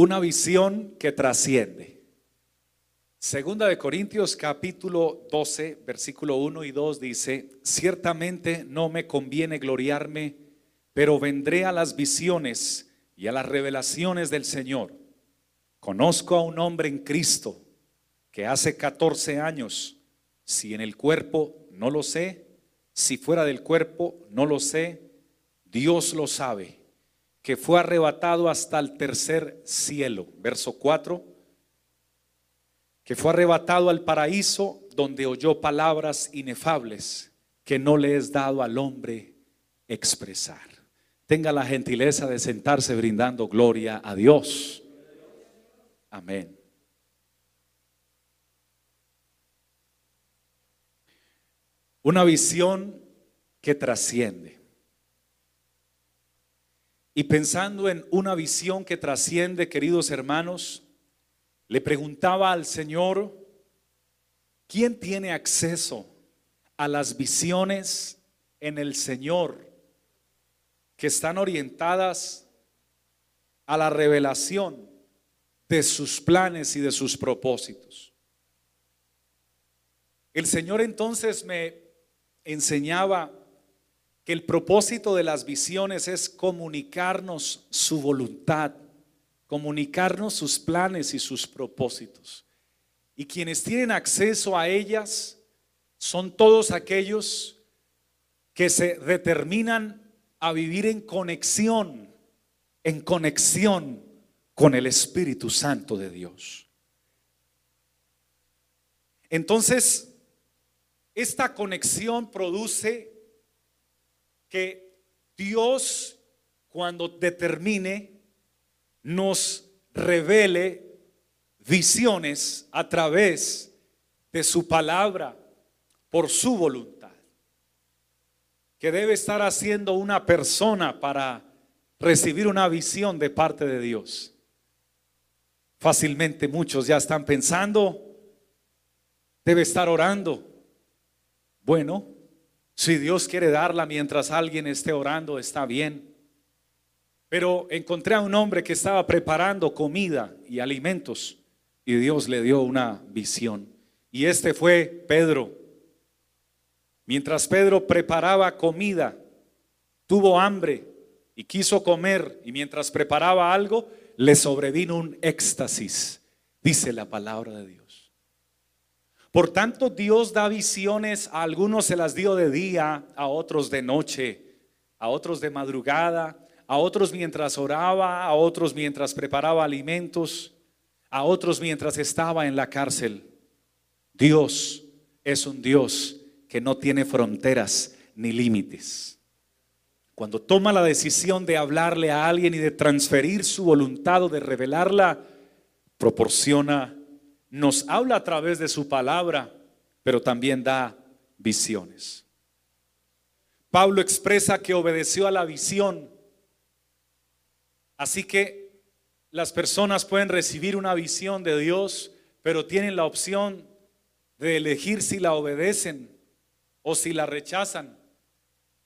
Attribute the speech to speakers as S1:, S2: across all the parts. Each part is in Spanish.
S1: Una visión que trasciende. Segunda de Corintios capítulo 12, versículo 1 y 2 dice, ciertamente no me conviene gloriarme, pero vendré a las visiones y a las revelaciones del Señor. Conozco a un hombre en Cristo que hace 14 años, si en el cuerpo no lo sé, si fuera del cuerpo no lo sé, Dios lo sabe, que fue arrebatado hasta el tercer cielo. Verso 4 que fue arrebatado al paraíso donde oyó palabras inefables que no le es dado al hombre expresar. Tenga la gentileza de sentarse brindando gloria a Dios. Amén. Una visión que trasciende. Y pensando en una visión que trasciende, queridos hermanos, le preguntaba al Señor, ¿quién tiene acceso a las visiones en el Señor que están orientadas a la revelación de sus planes y de sus propósitos? El Señor entonces me enseñaba que el propósito de las visiones es comunicarnos su voluntad comunicarnos sus planes y sus propósitos. Y quienes tienen acceso a ellas son todos aquellos que se determinan a vivir en conexión, en conexión con el Espíritu Santo de Dios. Entonces, esta conexión produce que Dios, cuando determine nos revele visiones a través de su palabra por su voluntad. Que debe estar haciendo una persona para recibir una visión de parte de Dios. Fácilmente muchos ya están pensando, debe estar orando. Bueno, si Dios quiere darla mientras alguien esté orando, está bien. Pero encontré a un hombre que estaba preparando comida y alimentos y Dios le dio una visión. Y este fue Pedro. Mientras Pedro preparaba comida, tuvo hambre y quiso comer y mientras preparaba algo, le sobrevino un éxtasis, dice la palabra de Dios. Por tanto, Dios da visiones, a algunos se las dio de día, a otros de noche, a otros de madrugada, a otros mientras oraba, a otros mientras preparaba alimentos, a otros mientras estaba en la cárcel. Dios es un Dios que no tiene fronteras ni límites. Cuando toma la decisión de hablarle a alguien y de transferir su voluntad o de revelarla, proporciona, nos habla a través de su palabra, pero también da visiones. Pablo expresa que obedeció a la visión Así que las personas pueden recibir una visión de Dios, pero tienen la opción de elegir si la obedecen o si la rechazan.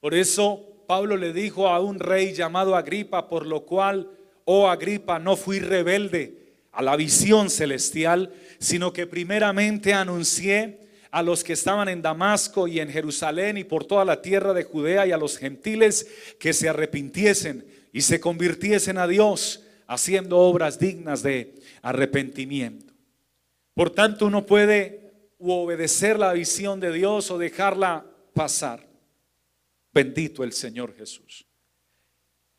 S1: Por eso Pablo le dijo a un rey llamado Agripa, por lo cual, oh Agripa, no fui rebelde a la visión celestial, sino que primeramente anuncié a los que estaban en Damasco y en Jerusalén y por toda la tierra de Judea y a los gentiles que se arrepintiesen y se convirtiesen a Dios haciendo obras dignas de arrepentimiento. Por tanto, uno puede obedecer la visión de Dios o dejarla pasar. Bendito el Señor Jesús.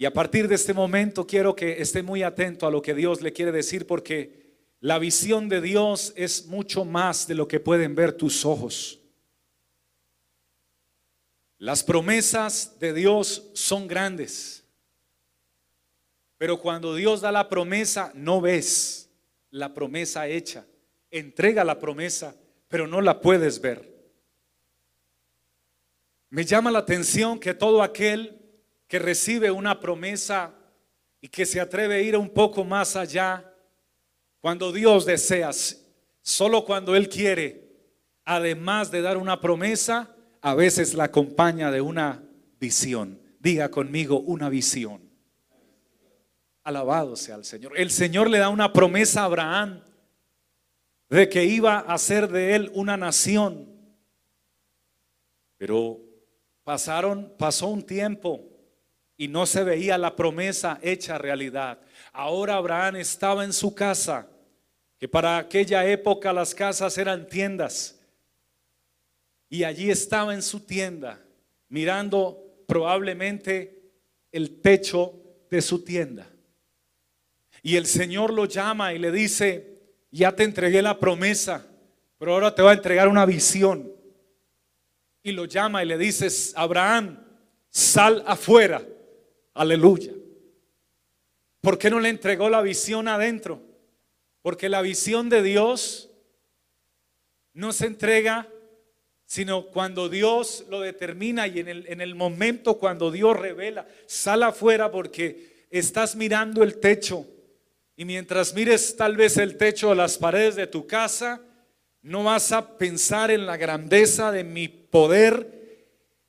S1: Y a partir de este momento quiero que esté muy atento a lo que Dios le quiere decir porque la visión de Dios es mucho más de lo que pueden ver tus ojos. Las promesas de Dios son grandes. Pero cuando Dios da la promesa, no ves la promesa hecha. Entrega la promesa, pero no la puedes ver. Me llama la atención que todo aquel que recibe una promesa y que se atreve a ir un poco más allá, cuando Dios desea, solo cuando Él quiere, además de dar una promesa, a veces la acompaña de una visión. Diga conmigo una visión. Alabado sea el Señor. El Señor le da una promesa a Abraham de que iba a hacer de él una nación. Pero pasaron, pasó un tiempo y no se veía la promesa hecha realidad. Ahora Abraham estaba en su casa, que para aquella época las casas eran tiendas. Y allí estaba en su tienda, mirando probablemente el techo de su tienda. Y el Señor lo llama y le dice, ya te entregué la promesa, pero ahora te va a entregar una visión. Y lo llama y le dice, Abraham, sal afuera. Aleluya. ¿Por qué no le entregó la visión adentro? Porque la visión de Dios no se entrega sino cuando Dios lo determina y en el, en el momento cuando Dios revela, sal afuera porque estás mirando el techo y mientras mires tal vez el techo o las paredes de tu casa, no vas a pensar en la grandeza de mi poder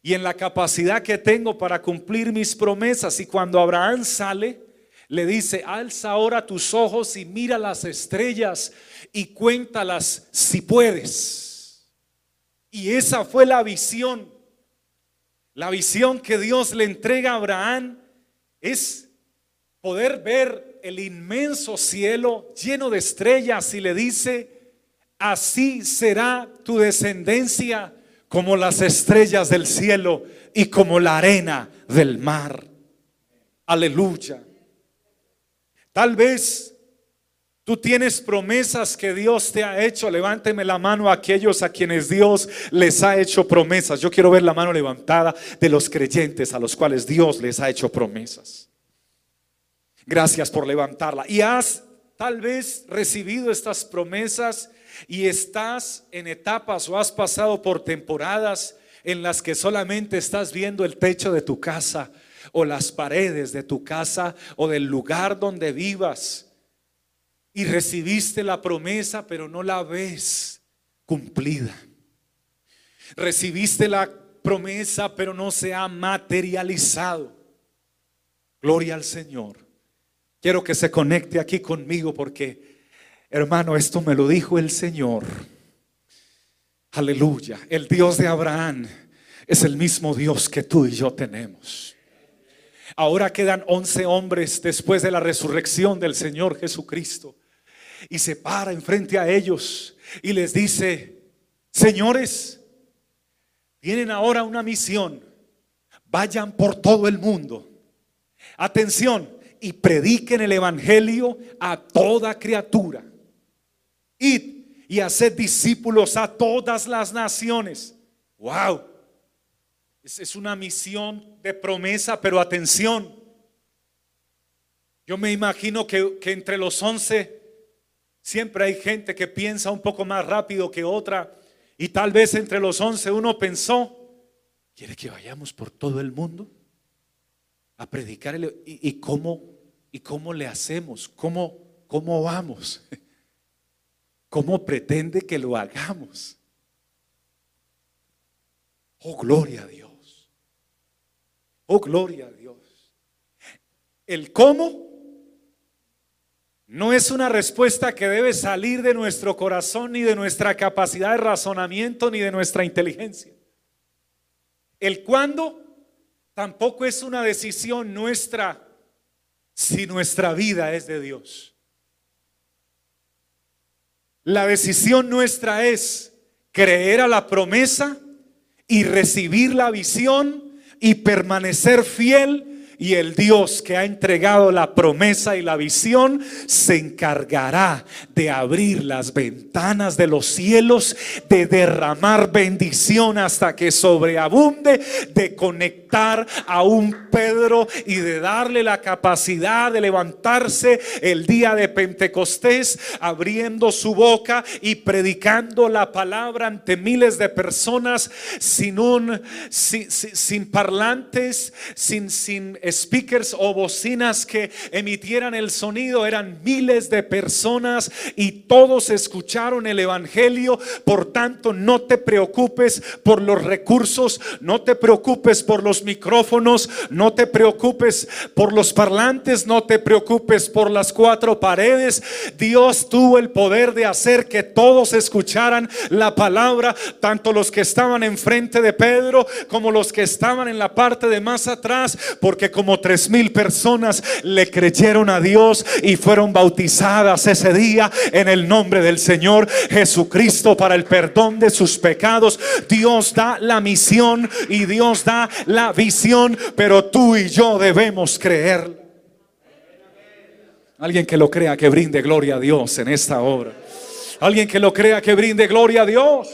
S1: y en la capacidad que tengo para cumplir mis promesas. Y cuando Abraham sale, le dice, alza ahora tus ojos y mira las estrellas y cuéntalas si puedes. Y esa fue la visión. La visión que Dios le entrega a Abraham es poder ver el inmenso cielo lleno de estrellas y le dice, así será tu descendencia como las estrellas del cielo y como la arena del mar. Aleluya. Tal vez tú tienes promesas que Dios te ha hecho. Levánteme la mano a aquellos a quienes Dios les ha hecho promesas. Yo quiero ver la mano levantada de los creyentes a los cuales Dios les ha hecho promesas. Gracias por levantarla. Y has tal vez recibido estas promesas y estás en etapas o has pasado por temporadas en las que solamente estás viendo el techo de tu casa o las paredes de tu casa o del lugar donde vivas y recibiste la promesa pero no la ves cumplida. Recibiste la promesa pero no se ha materializado. Gloria al Señor. Quiero que se conecte aquí conmigo porque, hermano, esto me lo dijo el Señor. Aleluya. El Dios de Abraham es el mismo Dios que tú y yo tenemos. Ahora quedan once hombres después de la resurrección del Señor Jesucristo. Y se para enfrente a ellos y les dice, señores, tienen ahora una misión. Vayan por todo el mundo. Atención, y prediquen el Evangelio a toda criatura. Y haced discípulos a todas las naciones. Wow. Es, una misión de promesa, pero atención. Yo me imagino que, entre los once siempre hay gente que piensa un poco más rápido que otra. Y tal vez entre los once uno pensó, ¿quiere que vayamos por todo el mundo? a predicar y, y, cómo ¿Y cómo le hacemos? ¿Cómo, cómo vamos? ¿Cómo pretende que lo hagamos? Oh, gloria a Dios. Oh, gloria a Dios. El cómo no es una respuesta que debe salir de nuestro corazón, ni de nuestra capacidad de razonamiento, ni de nuestra inteligencia. El cuándo tampoco es una decisión nuestra si nuestra vida es de Dios. La decisión nuestra es creer a la promesa y recibir la visión y permanecer fiel y el Dios que ha entregado la promesa y la visión se encargará de abrir las ventanas de los cielos, de derramar bendición hasta que sobreabunde, de conectar a un Pedro y de darle la capacidad de levantarse el día de Pentecostés, abriendo su boca y predicando la palabra ante miles de personas sin un sin, sin, parlantes, sin sin speakers o bocinas que emitieran el sonido, eran miles de personas y todos escucharon el Evangelio. Por tanto, no te preocupes por los recursos, no te preocupes por los micrófonos, no te preocupes por los parlantes, no te preocupes por las cuatro paredes. Dios tuvo el poder de hacer que todos escucharan la palabra, tanto los que estaban enfrente de Pedro como los que estaban en la parte de más atrás, porque como tres mil personas le creyeron a Dios y fueron bautizadas ese día en el nombre del Señor Jesucristo para el perdón de sus pecados. Dios da la misión y Dios da la visión, pero tú y yo debemos creer. Alguien que lo crea, que brinde gloria a Dios en esta hora. Alguien que lo crea, que brinde gloria a Dios.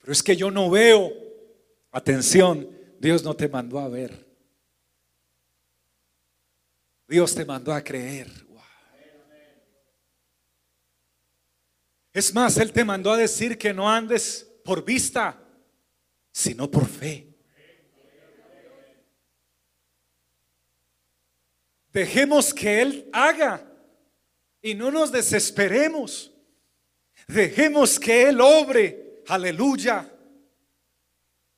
S1: Pero es que yo no veo. Atención, Dios no te mandó a ver. Dios te mandó a creer. Es más, Él te mandó a decir que no andes por vista, sino por fe. Dejemos que Él haga y no nos desesperemos. Dejemos que Él obre. Aleluya.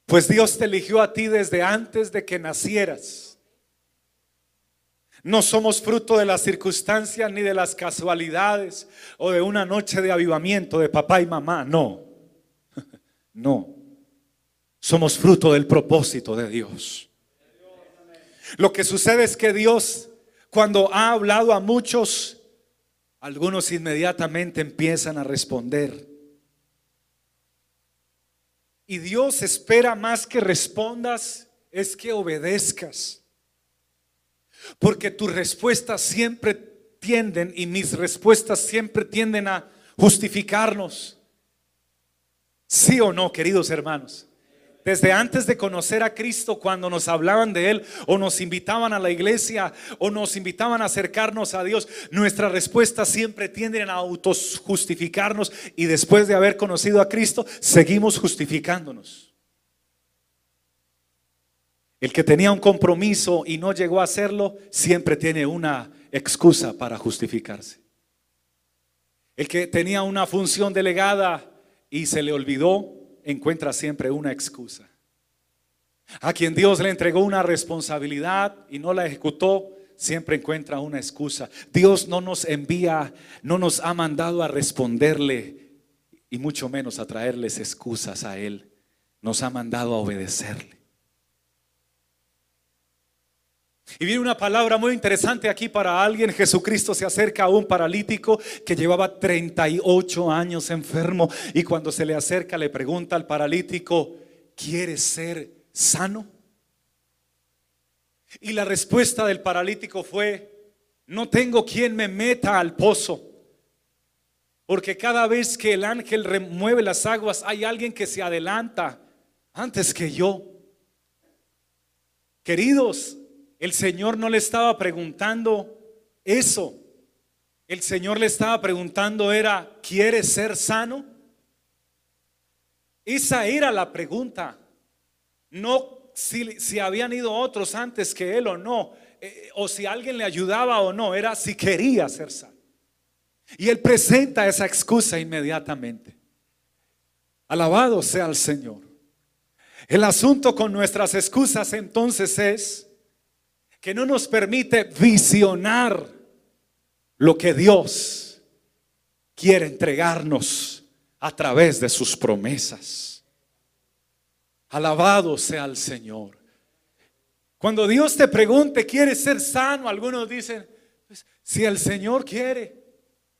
S1: Pues Dios te eligió a ti desde antes de que nacieras. No somos fruto de las circunstancias ni de las casualidades o de una noche de avivamiento de papá y mamá. No, no. Somos fruto del propósito de Dios. Lo que sucede es que Dios cuando ha hablado a muchos, algunos inmediatamente empiezan a responder. Y Dios espera más que respondas, es que obedezcas. Porque tus respuestas siempre tienden, y mis respuestas siempre tienden a justificarnos. ¿Sí o no, queridos hermanos? Desde antes de conocer a Cristo, cuando nos hablaban de Él o nos invitaban a la iglesia o nos invitaban a acercarnos a Dios, nuestra respuesta siempre tienden a autojustificarnos y después de haber conocido a Cristo, seguimos justificándonos. El que tenía un compromiso y no llegó a hacerlo, siempre tiene una excusa para justificarse. El que tenía una función delegada y se le olvidó, encuentra siempre una excusa. A quien Dios le entregó una responsabilidad y no la ejecutó, siempre encuentra una excusa. Dios no nos envía, no nos ha mandado a responderle y mucho menos a traerles excusas a Él. Nos ha mandado a obedecerle. Y viene una palabra muy interesante aquí para alguien. Jesucristo se acerca a un paralítico que llevaba 38 años enfermo y cuando se le acerca le pregunta al paralítico, ¿quieres ser sano? Y la respuesta del paralítico fue, no tengo quien me meta al pozo. Porque cada vez que el ángel remueve las aguas, hay alguien que se adelanta antes que yo. Queridos, el Señor no le estaba preguntando eso. El Señor le estaba preguntando era, ¿quieres ser sano? Esa era la pregunta. No si, habían ido otros antes que él o no, eh, o si alguien le ayudaba o no, era si quería ser sano. Y él presenta esa excusa inmediatamente. Alabado sea el Señor. El asunto con nuestras excusas entonces es que no nos permite visionar lo que Dios quiere entregarnos a través de sus promesas. Alabado sea el Señor. Cuando Dios te pregunte, ¿quieres ser sano? Algunos dicen, pues, si el Señor quiere.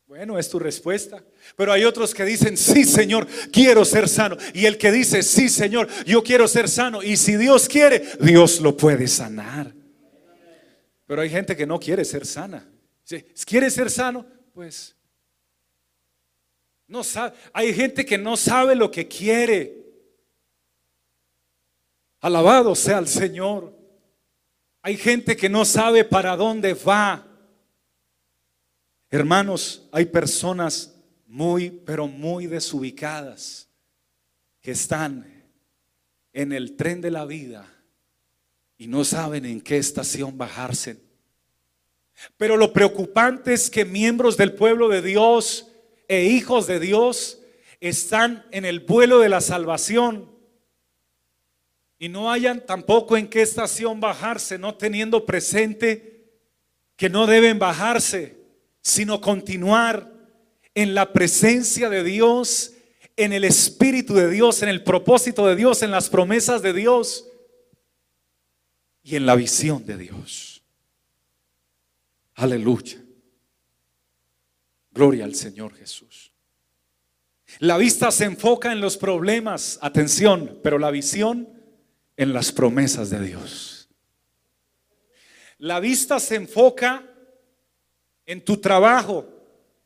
S1: Bueno, es tu respuesta. Pero hay otros que dicen, sí, Señor, quiero ser sano. Y el que dice, sí, Señor, yo quiero ser sano. Y si Dios quiere, Dios lo puede sanar. Pero hay gente que no quiere ser sana. ¿Quiere ser sano? Pues no sabe. Hay gente que no sabe lo que quiere. Alabado sea el Señor. Hay gente que no sabe para dónde va. Hermanos, hay personas muy, pero muy desubicadas que están en el tren de la vida y no saben en qué estación bajarse. Pero lo preocupante es que miembros del pueblo de Dios e hijos de Dios están en el vuelo de la salvación y no hayan tampoco en qué estación bajarse, no teniendo presente que no deben bajarse, sino continuar en la presencia de Dios, en el Espíritu de Dios, en el propósito de Dios, en las promesas de Dios y en la visión de Dios. Aleluya. Gloria al Señor Jesús. La vista se enfoca en los problemas, atención, pero la visión en las promesas de Dios. La vista se enfoca en tu trabajo,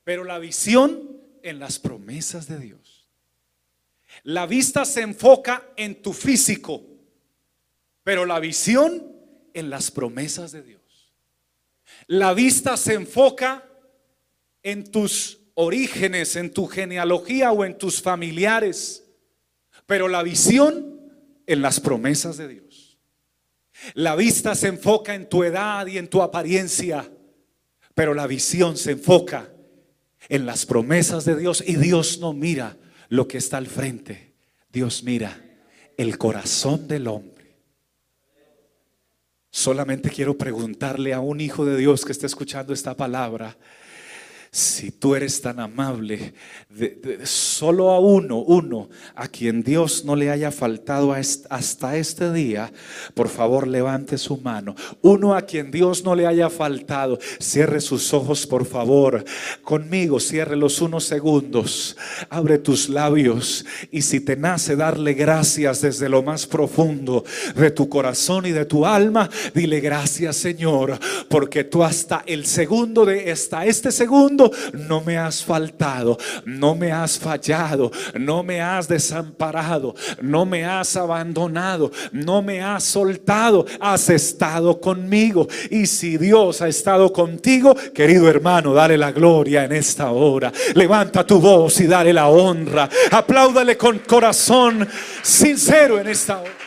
S1: pero la visión en las promesas de Dios. La vista se enfoca en tu físico, pero la visión en las promesas de Dios. La vista se enfoca en tus orígenes, en tu genealogía o en tus familiares, pero la visión en las promesas de Dios. La vista se enfoca en tu edad y en tu apariencia, pero la visión se enfoca en las promesas de Dios y Dios no mira lo que está al frente, Dios mira el corazón del hombre. Solamente quiero preguntarle a un hijo de Dios que está escuchando esta palabra, si tú eres tan amable, solo a uno, uno, a quien Dios no le haya faltado hasta este día, por favor levante su mano. Uno a quien Dios no le haya faltado, cierre sus ojos, por favor. Conmigo, cierre los unos segundos, abre tus labios y si te nace darle gracias desde lo más profundo de tu corazón y de tu alma, dile gracias Señor, porque tú hasta el segundo de hasta este segundo no me has faltado, no me has fallado, no me has desamparado, no me has abandonado, no me has soltado, has estado conmigo. Y si Dios ha estado contigo, querido hermano, dale la gloria en esta hora. Levanta tu voz y dale la honra. Apláudale con corazón sincero en esta hora.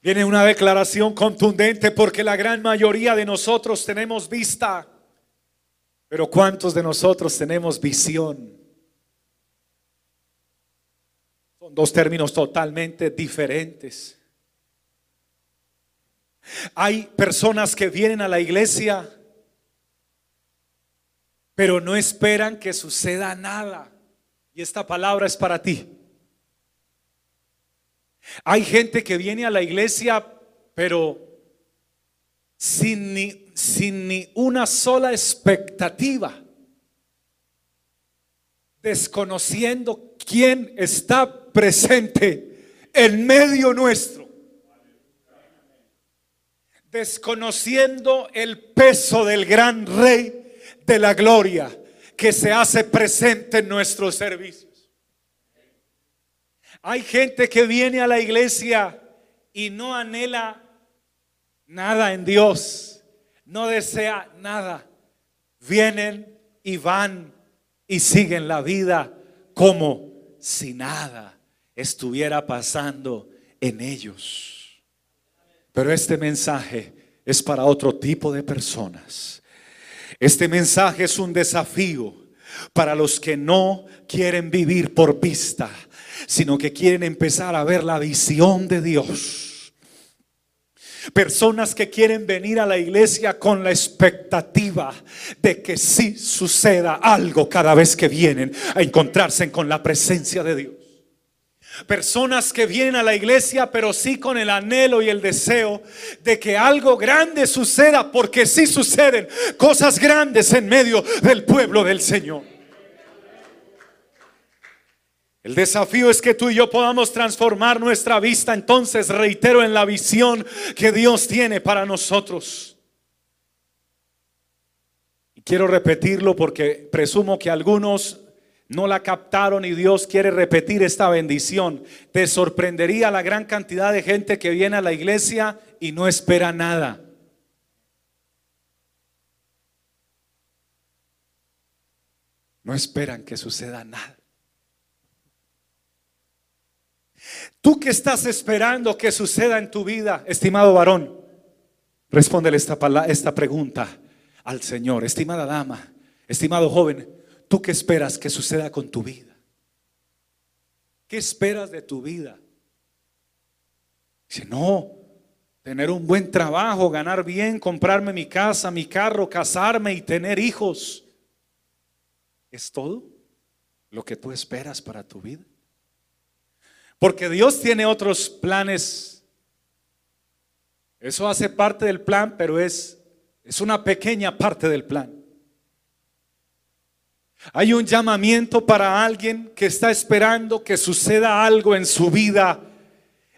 S1: Viene una declaración contundente porque la gran mayoría de nosotros tenemos vista, pero ¿cuántos de nosotros tenemos visión? Son dos términos totalmente diferentes. Hay personas que vienen a la iglesia, pero no esperan que suceda nada. Y esta palabra es para ti. Hay gente que viene a la iglesia, pero sin ni, sin ni una sola expectativa, desconociendo quién está presente en medio nuestro, desconociendo el peso del gran rey de la gloria que se hace presente en nuestro servicio. Hay gente que viene a la iglesia y no anhela nada en Dios, no desea nada. Vienen y van y siguen la vida como si nada estuviera pasando en ellos. Pero este mensaje es para otro tipo de personas. Este mensaje es un desafío para los que no quieren vivir por vista, sino que quieren empezar a ver la visión de Dios. Personas que quieren venir a la iglesia con la expectativa de que sí suceda algo cada vez que vienen a encontrarse con la presencia de Dios. Personas que vienen a la iglesia, pero sí con el anhelo y el deseo de que algo grande suceda, porque sí suceden cosas grandes en medio del pueblo del Señor. El desafío es que tú y yo podamos transformar nuestra vista, entonces reitero en la visión que Dios tiene para nosotros. Y quiero repetirlo porque presumo que algunos no la captaron y Dios quiere repetir esta bendición. Te sorprendería la gran cantidad de gente que viene a la iglesia y no espera nada. no esperan que suceda nada. Tú que estás esperando que suceda en tu vida, estimado varón, respóndele esta, esta pregunta al Señor. Estimada dama, estimado joven, ¿tú qué esperas que suceda con tu vida? ¿Qué esperas de tu vida? Dice, no, tener un buen trabajo, ganar bien, comprarme mi casa, mi carro, casarme y tener hijos. ¿Es todo lo que tú esperas para tu vida? Porque Dios tiene otros planes. Eso hace parte del plan, pero es, es una pequeña parte del plan. Hay un llamamiento para alguien que está esperando que suceda algo en su vida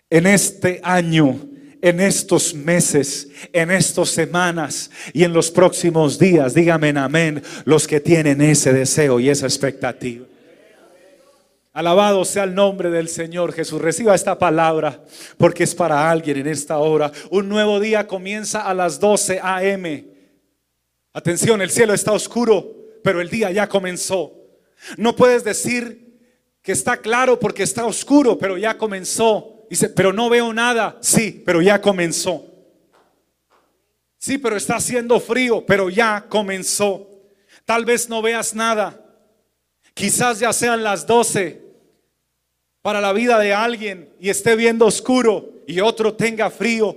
S1: en este año, en estos meses, en estas semanas y en los próximos días. Dígame amén los que tienen ese deseo y esa expectativa. Alabado sea el nombre del Señor Jesús. Reciba esta palabra porque es para alguien en esta hora. Un nuevo día comienza a las 12 a.m. Atención, el cielo está oscuro, pero el día ya comenzó. No puedes decir que está claro porque está oscuro, pero ya comenzó. Dice, pero no veo nada. Sí, pero ya comenzó. Sí, pero está haciendo frío, pero ya comenzó. Tal vez no veas nada. Quizás ya sean las 12 para la vida de alguien y esté viendo oscuro y otro tenga frío.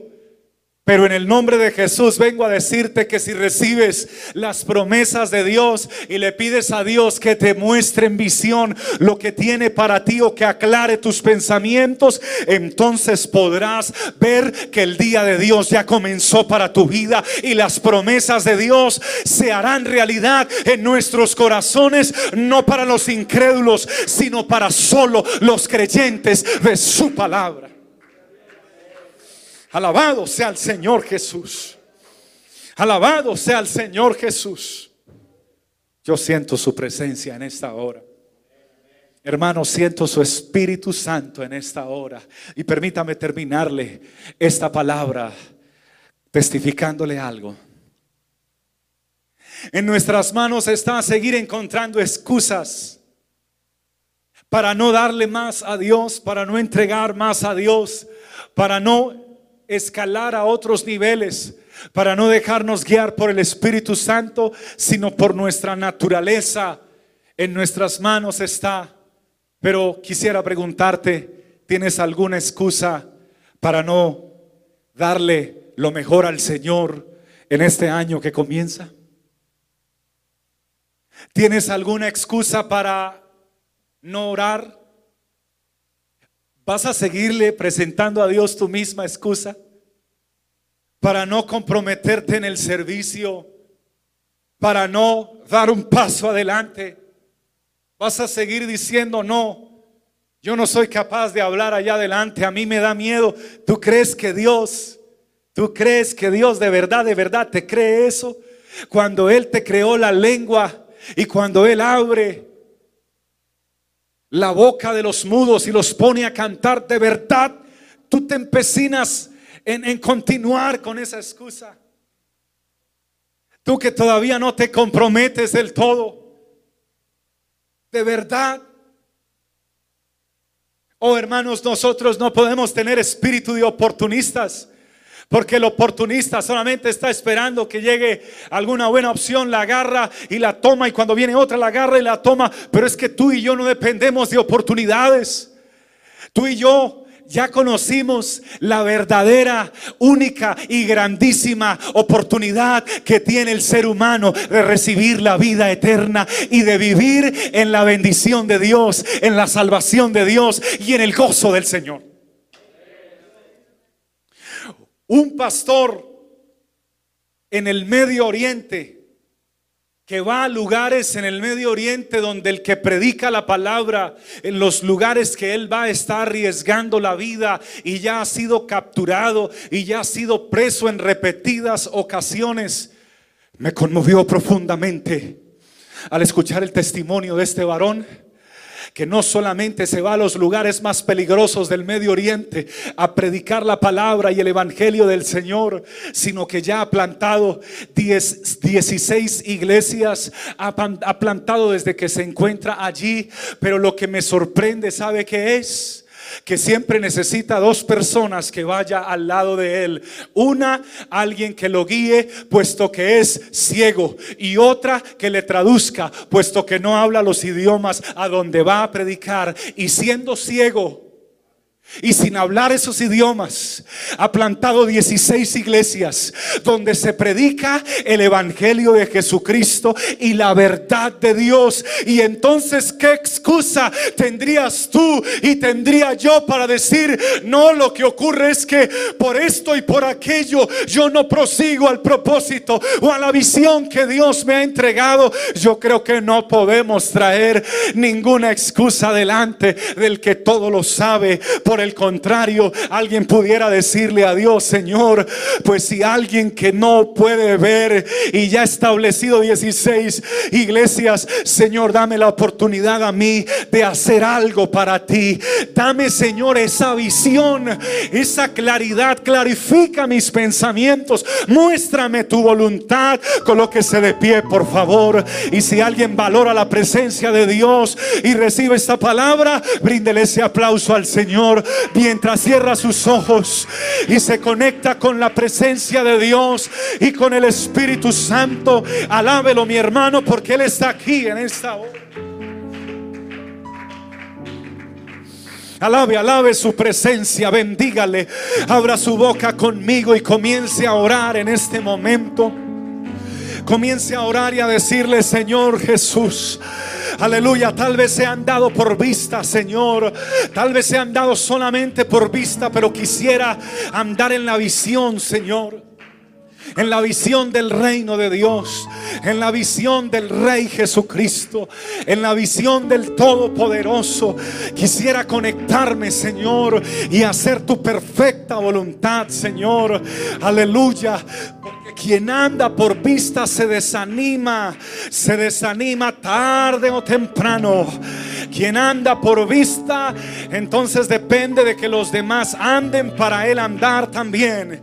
S1: Pero en el nombre de Jesús vengo a decirte que si recibes las promesas de Dios y le pides a Dios que te muestre en visión lo que tiene para ti o que aclare tus pensamientos, entonces podrás ver que el día de Dios ya comenzó para tu vida y las promesas de Dios se harán realidad en nuestros corazones, no para los incrédulos, sino para solo los creyentes de su palabra. Alabado sea el Señor Jesús. Alabado sea el Señor Jesús. Yo siento su presencia en esta hora. Hermano, siento su Espíritu Santo en esta hora. Y permítame terminarle esta palabra testificándole algo. En nuestras manos está seguir encontrando excusas para no darle más a Dios, para no entregar más a Dios, para no escalar a otros niveles para no dejarnos guiar por el Espíritu Santo, sino por nuestra naturaleza. En nuestras manos está. Pero quisiera preguntarte, ¿tienes alguna excusa para no darle lo mejor al Señor en este año que comienza? ¿Tienes alguna excusa para no orar? ¿Vas a seguirle presentando a Dios tu misma excusa para no comprometerte en el servicio, para no dar un paso adelante? ¿Vas a seguir diciendo no? Yo no soy capaz de hablar allá adelante, a mí me da miedo. ¿Tú crees que Dios, tú crees que Dios de verdad, de verdad te cree eso? Cuando Él te creó la lengua y cuando Él abre la boca de los mudos y los pone a cantar de verdad, tú te empecinas en, en continuar con esa excusa. Tú que todavía no te comprometes del todo. De verdad. Oh hermanos, nosotros no podemos tener espíritu de oportunistas. Porque el oportunista solamente está esperando que llegue alguna buena opción, la agarra y la toma y cuando viene otra la agarra y la toma. Pero es que tú y yo no dependemos de oportunidades. Tú y yo ya conocimos la verdadera, única y grandísima oportunidad que tiene el ser humano de recibir la vida eterna y de vivir en la bendición de Dios, en la salvación de Dios y en el gozo del Señor. Un pastor en el Medio Oriente que va a lugares en el Medio Oriente donde el que predica la palabra, en los lugares que él va, está arriesgando la vida y ya ha sido capturado y ya ha sido preso en repetidas ocasiones, me conmovió profundamente al escuchar el testimonio de este varón que no solamente se va a los lugares más peligrosos del Medio Oriente a predicar la palabra y el Evangelio del Señor, sino que ya ha plantado 16 iglesias, ha, ha plantado desde que se encuentra allí, pero lo que me sorprende, ¿sabe qué es? Que siempre necesita dos personas que vaya al lado de él. Una, alguien que lo guíe, puesto que es ciego. Y otra que le traduzca, puesto que no habla los idiomas a donde va a predicar. Y siendo ciego, y sin hablar esos idiomas, ha plantado 16 iglesias donde se predica el Evangelio de Jesucristo y la verdad de Dios. Y entonces, ¿qué excusa tendrías tú y tendría yo para decir, no, lo que ocurre es que por esto y por aquello yo no prosigo al propósito o a la visión que Dios me ha entregado? Yo creo que no podemos traer ninguna excusa delante del que todo lo sabe. El contrario, alguien pudiera decirle a Dios, Señor, pues si alguien que no puede ver y ya ha establecido 16 iglesias, Señor, dame la oportunidad a mí de hacer algo para ti. Dame, Señor, esa visión, esa claridad, clarifica mis pensamientos, muéstrame tu voluntad, colóquese de pie, por favor. Y si alguien valora la presencia de Dios y recibe esta palabra, bríndele ese aplauso al Señor mientras cierra sus ojos y se conecta con la presencia de Dios y con el Espíritu Santo. Alábelo, mi hermano, porque Él está aquí en esta hora. Alabe, alabe su presencia, bendígale. Abra su boca conmigo y comience a orar en este momento. Comience a orar y a decirle, Señor Jesús. Aleluya, tal vez se han dado por vista, Señor. Tal vez se han dado solamente por vista, pero quisiera andar en la visión, Señor en la visión del reino de Dios, en la visión del Rey Jesucristo, en la visión del Todopoderoso. Quisiera conectarme, Señor, y hacer tu perfecta voluntad, Señor. Aleluya. Quien anda por vista se desanima, se desanima tarde o temprano. Quien anda por vista, entonces depende de que los demás anden para él andar también.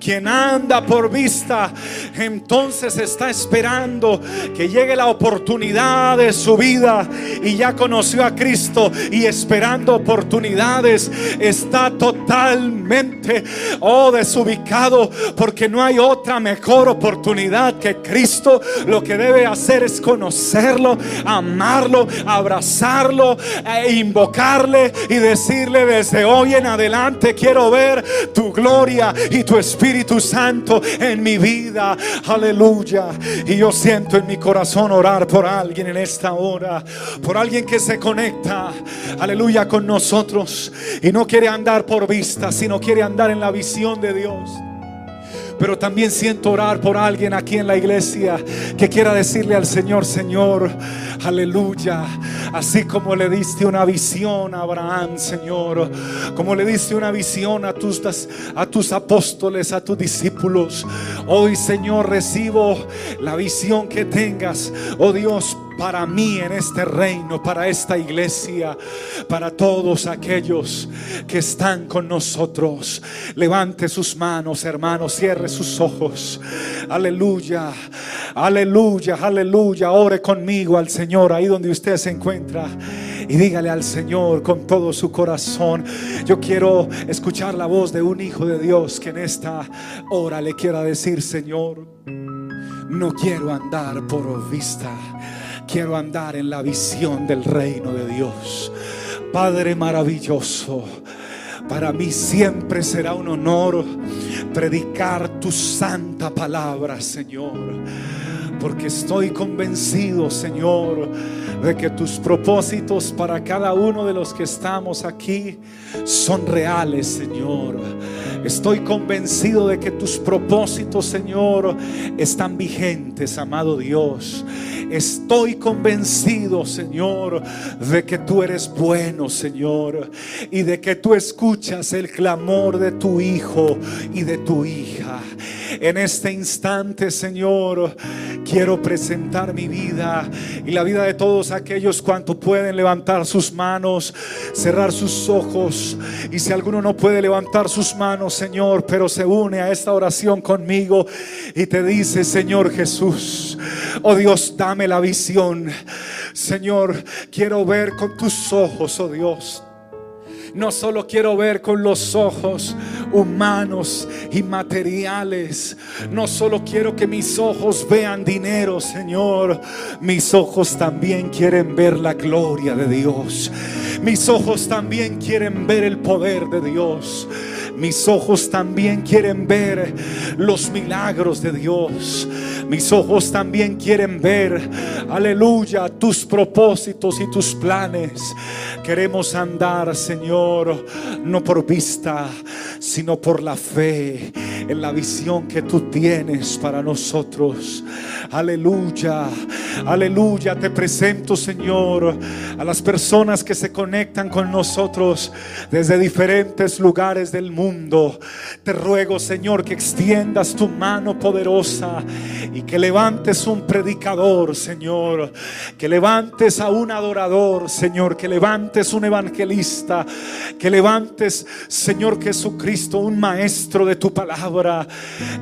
S1: Quien anda por vista, entonces está esperando que llegue la oportunidad de su vida y ya conoció a Cristo y esperando oportunidades está totalmente oh desubicado porque no hay otra mejor oportunidad que Cristo. Lo que debe hacer es conocerlo, amarlo, abrazarlo e invocarle y decirle desde hoy en adelante quiero ver tu gloria y tu espíritu Santo en mi vida. Aleluya. Y yo siento en mi corazón orar por alguien en esta hora. Por alguien que se conecta. Aleluya con nosotros. Y no quiere andar por vista, sino quiere andar en la visión de Dios. Pero también siento orar por alguien aquí en la iglesia que quiera decirle al Señor, Señor, aleluya. Así como le diste una visión a Abraham, Señor. Como le diste una visión a tus, a tus apóstoles, a tus discípulos. Hoy, Señor, recibo la visión que tengas, oh Dios, para mí en este reino, para esta iglesia, para todos aquellos que están con nosotros. Levante sus manos, hermanos, cierre sus ojos. Aleluya, aleluya, aleluya. Ore conmigo al Señor ahí donde usted se encuentra y dígale al Señor con todo su corazón. Yo quiero escuchar la voz de un hijo de Dios que en esta hora le quiera decir, Señor, no quiero andar por vista Quiero andar en la visión del reino de Dios. Padre maravilloso. Para mí siempre será un honor predicar tu santa palabra, Señor. Porque estoy convencido, Señor, de que tus propósitos para cada uno de los que estamos aquí son reales, Señor. Estoy convencido de que tus propósitos, Señor, están vigentes, amado Dios. Estoy convencido, Señor, de que tú eres bueno, Señor, y de que tú escuchas el clamor de tu hijo y de tu hija. En este instante, Señor, quiero presentar mi vida y la vida de todos aquellos cuanto pueden levantar sus manos, cerrar sus ojos. Y si alguno no puede levantar sus manos, Señor, pero se une a esta oración conmigo y te dice, Señor Jesús, oh Dios, dame la visión. Señor, quiero ver con tus ojos, oh Dios. No solo quiero ver con los ojos humanos y materiales. No solo quiero que mis ojos vean dinero, Señor. Mis ojos también quieren ver la gloria de Dios. Mis ojos también quieren ver el poder de Dios. Mis ojos también quieren ver los milagros de Dios. Mis ojos también quieren ver, aleluya, tus propósitos y tus planes. Queremos andar, Señor, no por vista, sino por la fe en la visión que tú tienes para nosotros. Aleluya, aleluya. Te presento, Señor, a las personas que se conectan con nosotros desde diferentes lugares del mundo. Te ruego, Señor, que extiendas tu mano poderosa y que levantes un predicador, Señor. Que levantes a un adorador, Señor. Que levantes un evangelista. Que levantes, Señor Jesucristo, un maestro de tu palabra.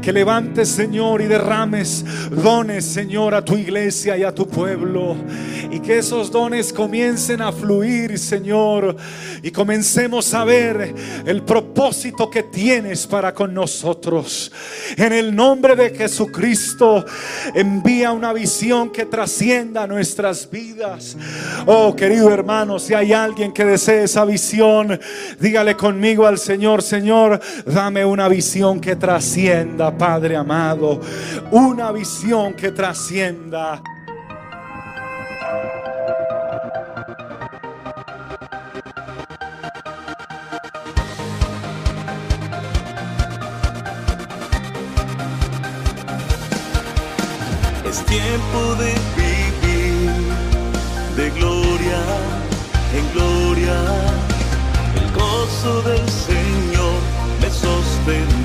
S1: Que levantes, Señor, y derrames dones, Señor, a tu iglesia y a tu pueblo. Y que esos dones comiencen a fluir, Señor. Y comencemos a ver el propósito que tienes para con nosotros. En el nombre de Jesucristo, envía una visión que trascienda nuestras vidas. Oh, querido hermano, si hay alguien que desee esa visión, dígale conmigo al Señor, Señor, dame una visión que trascienda, Padre amado. Una visión que trascienda.
S2: Es tiempo de vivir de gloria en gloria. El gozo del Señor me sostendrá.